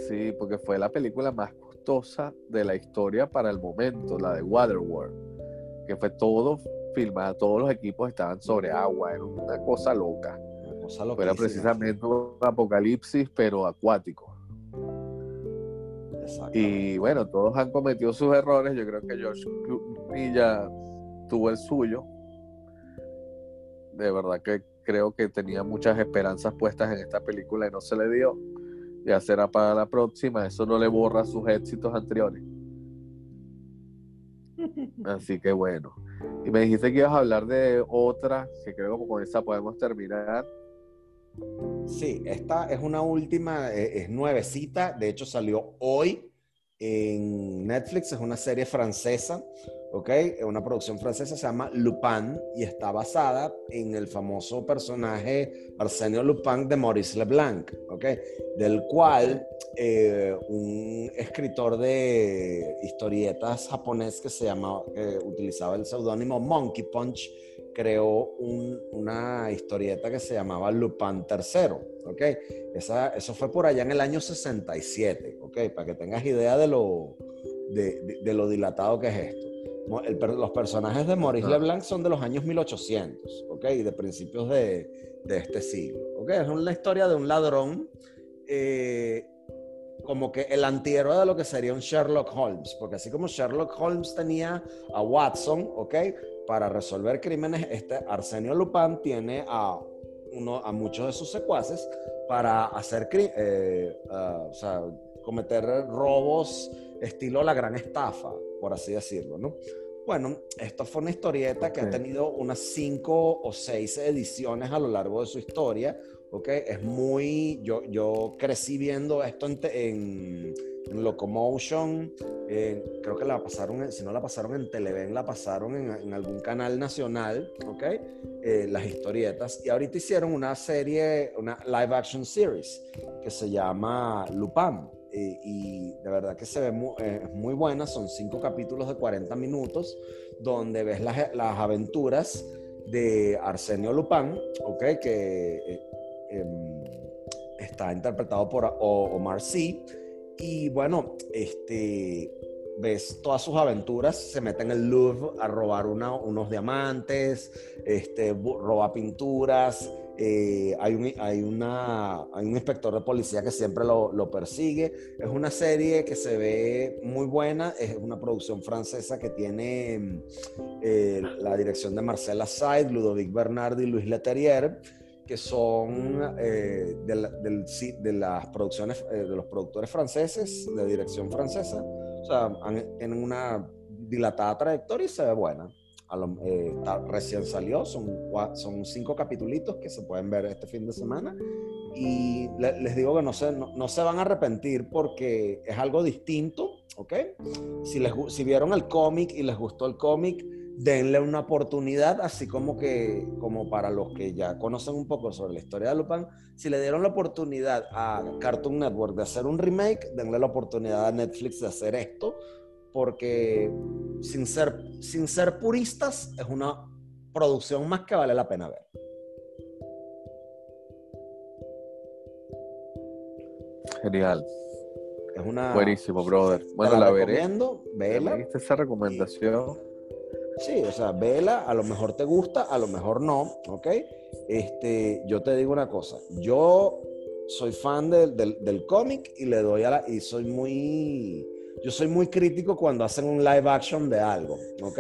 Sí, porque fue la película más costosa de la historia para el momento, la de Waterworld, que fue todo filmado, todos los equipos estaban sobre agua, era una cosa loca. Una cosa loca. Era precisamente un apocalipsis, pero acuático. Y bueno, todos han cometido sus errores. Yo creo que George Clooney ya tuvo el suyo de verdad que creo que tenía muchas esperanzas puestas en esta película y no se le dio. Ya será para la próxima, eso no le borra sus éxitos anteriores. Así que bueno. Y me dijiste que ibas a hablar de otra, que creo que con esa podemos terminar. Sí, esta es una última, eh, es nuevecita, de hecho salió hoy en Netflix, es una serie francesa ¿ok? Una producción francesa se llama Lupin y está basada en el famoso personaje Arsenio Lupin de Maurice Leblanc, ¿ok? Del cual eh, un escritor de historietas japonés que se llama, utilizaba el seudónimo Monkey Punch, creó una historieta que se llamaba Lupin III, ¿ok? Esa, eso fue por allá en el año 67, ¿ok? Para que tengas idea de lo, de lo dilatado que es esto los personajes de Maurice ah. Leblanc son de los años 1800, ¿ok? De principios de, de este siglo, ¿ok? Es una historia de un ladrón, eh, como que el antihéroe de lo que sería un Sherlock Holmes, porque así como Sherlock Holmes tenía a Watson, ¿ok? Para resolver crímenes, este Arsenio Lupin tiene a, uno, a muchos de sus secuaces para hacer, eh, uh, o sea, cometer robos estilo la gran estafa, por así decirlo, ¿no? Bueno, esto fue una historieta que ha tenido unas cinco o seis ediciones a lo largo de su historia, ¿ok? Es muy, yo, yo crecí viendo esto en, en, Locomotion, creo que la pasaron, si no la pasaron en Televen, la pasaron en, algún canal nacional, ¿ok? Eh, las historietas, y ahorita hicieron una serie, una live action series que se llama Lupin. Eh, y de verdad que se ve muy, eh, muy buena, son cinco capítulos de 40 minutos donde ves las, las aventuras de Arsenio Lupin, ¿ok? Que eh, em, está interpretado por Omar Sy. Y bueno, este, ves todas sus aventuras, se mete en el Louvre a robar unos diamantes, este, roba pinturas, eh, hay, un, hay, una, hay, un, inspector de policía que siempre lo, lo, persigue. Es una serie que se ve muy buena, es una producción francesa que tiene eh, la dirección de Marcela Said, Ludovic Bernardi y Luis Leterrier, que son eh, de, de, las producciones de los productores franceses, de dirección francesa. O sea, tienen una dilatada trayectoria y se ve buena. Eh, recién salió, son, son cinco capítulos que se pueden ver este fin de semana. Y les digo que no se, no, se van a arrepentir porque es algo distinto, ¿ok? Si, les, si vieron el cómic y les gustó el cómic, denle una oportunidad, así como que, como para los que ya conocen un poco sobre la historia de Lupin, si le dieron la oportunidad a Cartoon Network de hacer un remake, denle la oportunidad a Netflix de hacer esto, porque sin ser, sin ser puristas, es una producción más que vale la pena ver. Genial. Es una. Buenísimo, brother. Bueno, la, veré. Vela. ¿Viste esa recomendación? Sí, o sea, vela, a lo mejor te gusta, a lo mejor no, ¿ok? Este, yo te digo una cosa, yo soy fan del, del cómic y le doy a la, y soy muy, yo soy muy crítico cuando hacen un live action de algo, ¿ok?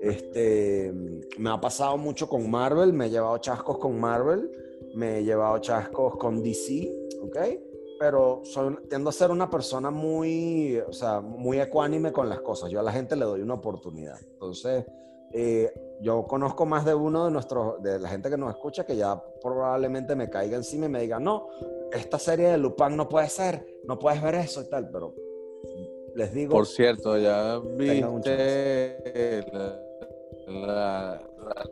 Este, me ha pasado mucho con Marvel, me he llevado chascos con Marvel, me he llevado chascos con DC, ¿ok? Pero soy, tiendo a ser una persona muy, o sea, muy ecuánime con las cosas. Yo a la gente le doy una oportunidad. Entonces, eh, yo conozco más de uno de nuestros, de la gente que nos escucha que ya probablemente me caiga encima y me diga, no, esta serie de Lupin no puede ser, no puedes ver eso y tal, pero les digo. Por cierto, ya viste la,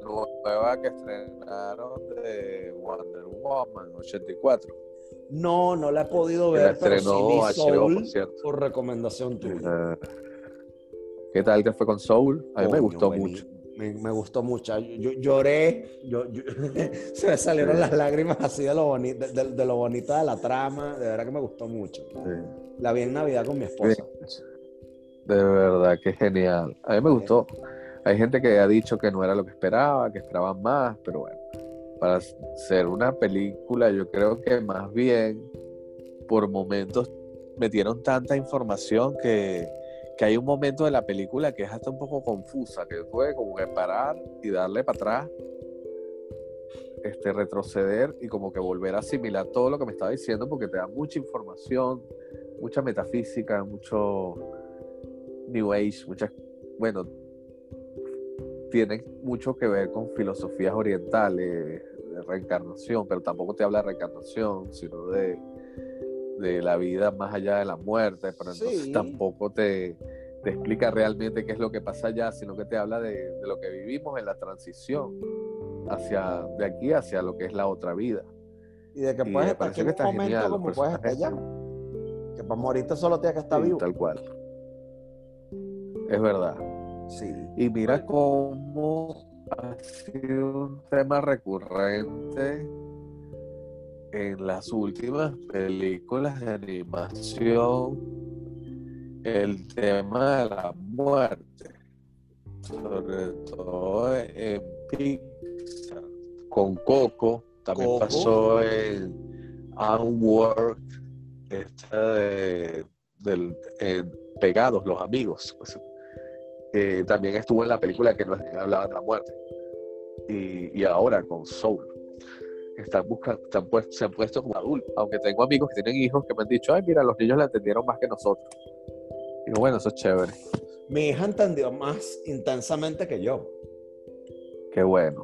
nueva que estrenaron de Wonder Woman 84. No, no la he podido ver, estrenó pero Soul, por, recomendación tuya. ¿Qué tal que fue con Soul? A mí me gustó mucho. Me, gustó mucho. Yo, lloré, yo, se me salieron las lágrimas así de lo, de, lo bonita de la trama. De verdad que me gustó mucho. La vi en Navidad con mi esposa. De verdad, que genial. A mí me gustó. Hay gente que ha dicho que no era lo que esperaba, que esperaban más, pero bueno, para ser una película, yo creo que más bien por momentos metieron tanta información que, que hay un momento de la película que es hasta un poco confusa, que fue como que parar y darle para atrás, este, retroceder y como que volver a asimilar todo lo que me estaba diciendo porque te da mucha información, mucha metafísica, mucho New Age, muchas, bueno, tienen mucho que ver con filosofías orientales, de reencarnación, pero tampoco te habla de reencarnación, sino de, de la vida más allá de la muerte, pero entonces tampoco te, te, explica realmente qué es lo que pasa allá, sino que te habla de, de, lo que vivimos en la transición hacia de aquí hacia lo que es la otra vida. Y de que puedes estar en un momento como puedes estar allá. Que para morirte solo tienes que estar vivo. Tal cual. Es verdad. Sí. Y mira cómo ha sido un tema recurrente en las últimas películas de animación el tema de la muerte, sobre todo en Pixar, con Coco, también pasó en Unwork, esta de, del, Pegados, los amigos, pues, también estuvo en la película que nos hablaba de la muerte. Y, y ahora con Soul. Están buscando, están se han puesto como adultos. Aunque tengo amigos que tienen hijos que me han dicho, ay, mira, los niños la entendieron más que nosotros. Y bueno, eso es chévere. Mi hija entendió más intensamente que yo. Qué bueno.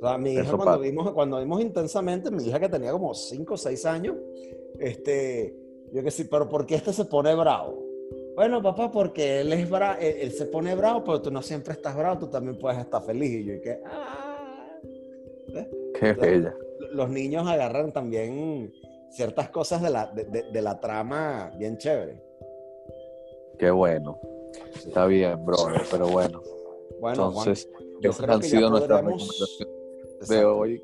O sea, mi hija, cuando vimos, cuando vimos intensamente, mi hija que tenía como 5 o 6 años, este, yo que sí, pero ¿por qué este se pone bravo? Bueno, papá, porque él es bravo, él, se pone bravo, pero tú no siempre estás bravo, tú también puedes estar feliz. Y yo, y que, ah. Qué bella. Los niños agarran también ciertas cosas de la, de, la trama bien chévere. Qué bueno. Está bien, bro, pero bueno. Bueno, Entonces, esas han sido nuestras recomendaciones de hoy.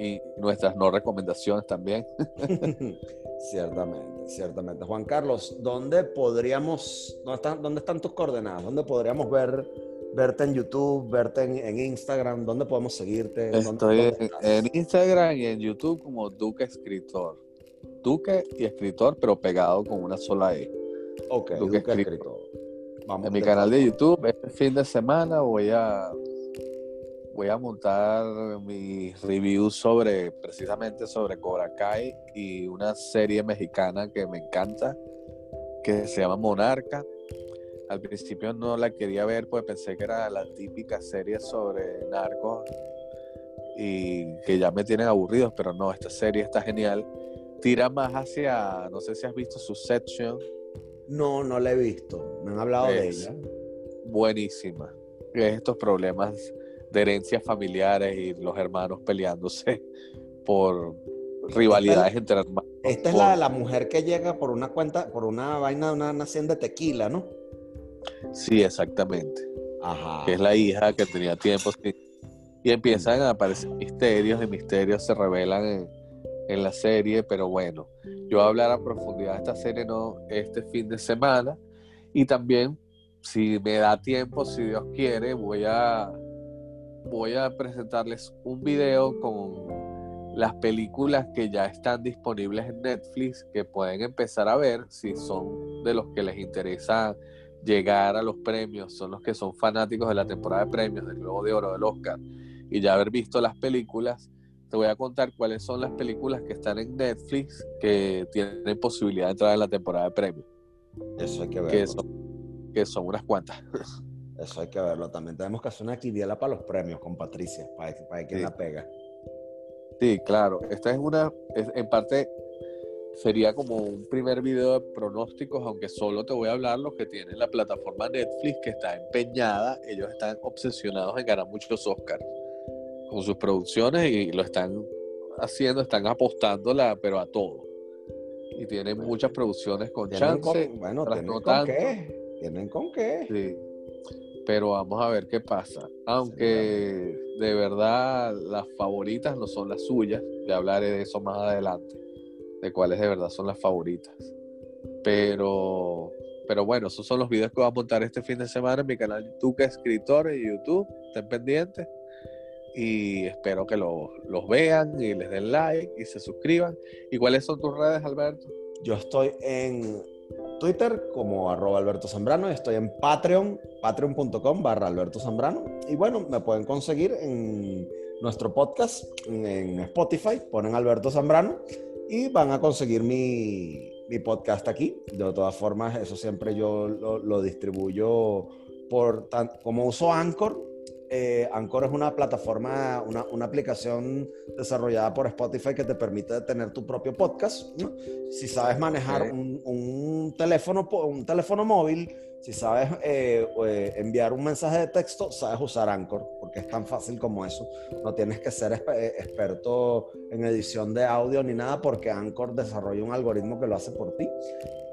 Y nuestras no recomendaciones también. ciertamente, ciertamente. Juan Carlos, ¿dónde podríamos, dónde están, dónde están tus coordenadas? ¿Dónde podríamos ver, verte en YouTube, verte en, Instagram? ¿Dónde podemos seguirte? Estoy en Instagram y en YouTube como Duque Escritor. Duque y Escritor, pero pegado con una sola E. Ok, Duque, Escritor. Vamos en mi canal de YouTube, este fin de semana voy a voy a montar mi review sobre precisamente sobre Cobra Kai y una serie mexicana que me encanta que se llama Monarca. Al principio no la quería ver pues pensé que era la típica serie sobre narcos y que ya me tienen aburridos, pero no, esta serie está genial. Tira más hacia, no sé si has visto su section. No, no la he visto. Me han hablado de ella. Buenísima. Estos problemas de herencias familiares y los hermanos peleándose por rivalidades entre hermanos. Esta es la, la mujer que llega por una cuenta, por una vaina de una nación de tequila, ¿no? Sí, exactamente. Ajá. Que es la hija que tenía tiempo. Y empiezan a aparecer misterios y misterios se revelan en, en la serie, pero bueno, yo voy a hablar a profundidad de esta serie no este fin de semana y también si me da tiempo, si Dios quiere, voy a voy a presentarles un video con las películas que ya están disponibles en Netflix que pueden empezar a ver si son de los que les interesa llegar a los premios, son los que son fanáticos de la temporada de premios del Globo de Oro del Oscar y ya haber visto las películas, te voy a contar cuáles son las películas que están en Netflix que tienen posibilidad de entrar en la temporada de premios. Eso hay que ver. Que son, que son unas cuantas. Eso hay que verlo. También tenemos que hacer una quiniela para los premios con Patricia, para, para que la pega. Sí, claro. Esta es una, en parte sería como un primer video de pronósticos, aunque solo te voy a hablar lo que tiene la plataforma Netflix, que está empeñada. Ellos están obsesionados en ganar muchos Oscars con sus producciones y lo están haciendo, están apostándola, pero a todo. Y tienen muchas producciones con chance. bueno, ¿tienen con qué? ¿Tienen con qué? Sí pero vamos a ver qué pasa. Aunque de verdad las favoritas no son las suyas, ya hablaré de eso más adelante, de cuáles de verdad son las favoritas. Pero, pero bueno, esos son los videos que voy a montar este fin de semana en mi canal YouTube, Escritor en YouTube, estén pendientes y espero que los vean y les den like y se suscriban. ¿Y cuáles son tus redes, Alberto? Yo estoy en Twitter como arroba Alberto Zambrano estoy en Patreon, patreon.com barra Alberto Zambrano. Y bueno, me pueden conseguir en nuestro podcast en Spotify, ponen Alberto Zambrano y van a conseguir mi, podcast aquí. De todas formas, eso siempre yo lo, distribuyo por, como uso Anchor, eh, Anchor es una plataforma, una, una, aplicación desarrollada por Spotify que te permite tener tu propio podcast. Si sabes manejar un, un, teléfono, un teléfono móvil, si sabes eh, eh, enviar un mensaje de texto, sabes usar Anchor, porque es tan fácil como eso. No tienes que ser eh, experto en edición de audio ni nada, porque Anchor desarrolla un algoritmo que lo hace por ti.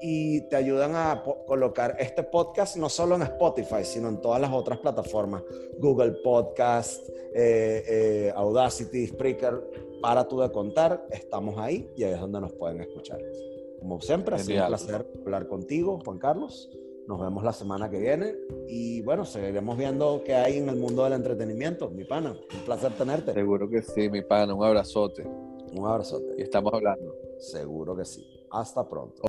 Y te ayudan a colocar este podcast no solo en Spotify, sino en todas las otras plataformas. Google Podcast, Audacity, Spreaker. Para tú de contar, estamos ahí y ahí es donde nos pueden escuchar. Como siempre, ha sido un placer hablar contigo, Juan Carlos. Nos vemos la semana que viene y bueno, seguiremos viendo qué hay en el mundo del entretenimiento. Mi pana, un placer tenerte. Seguro que sí, mi pana, un abrazote. Un abrazote. Y estamos hablando. Seguro que sí. Hasta pronto.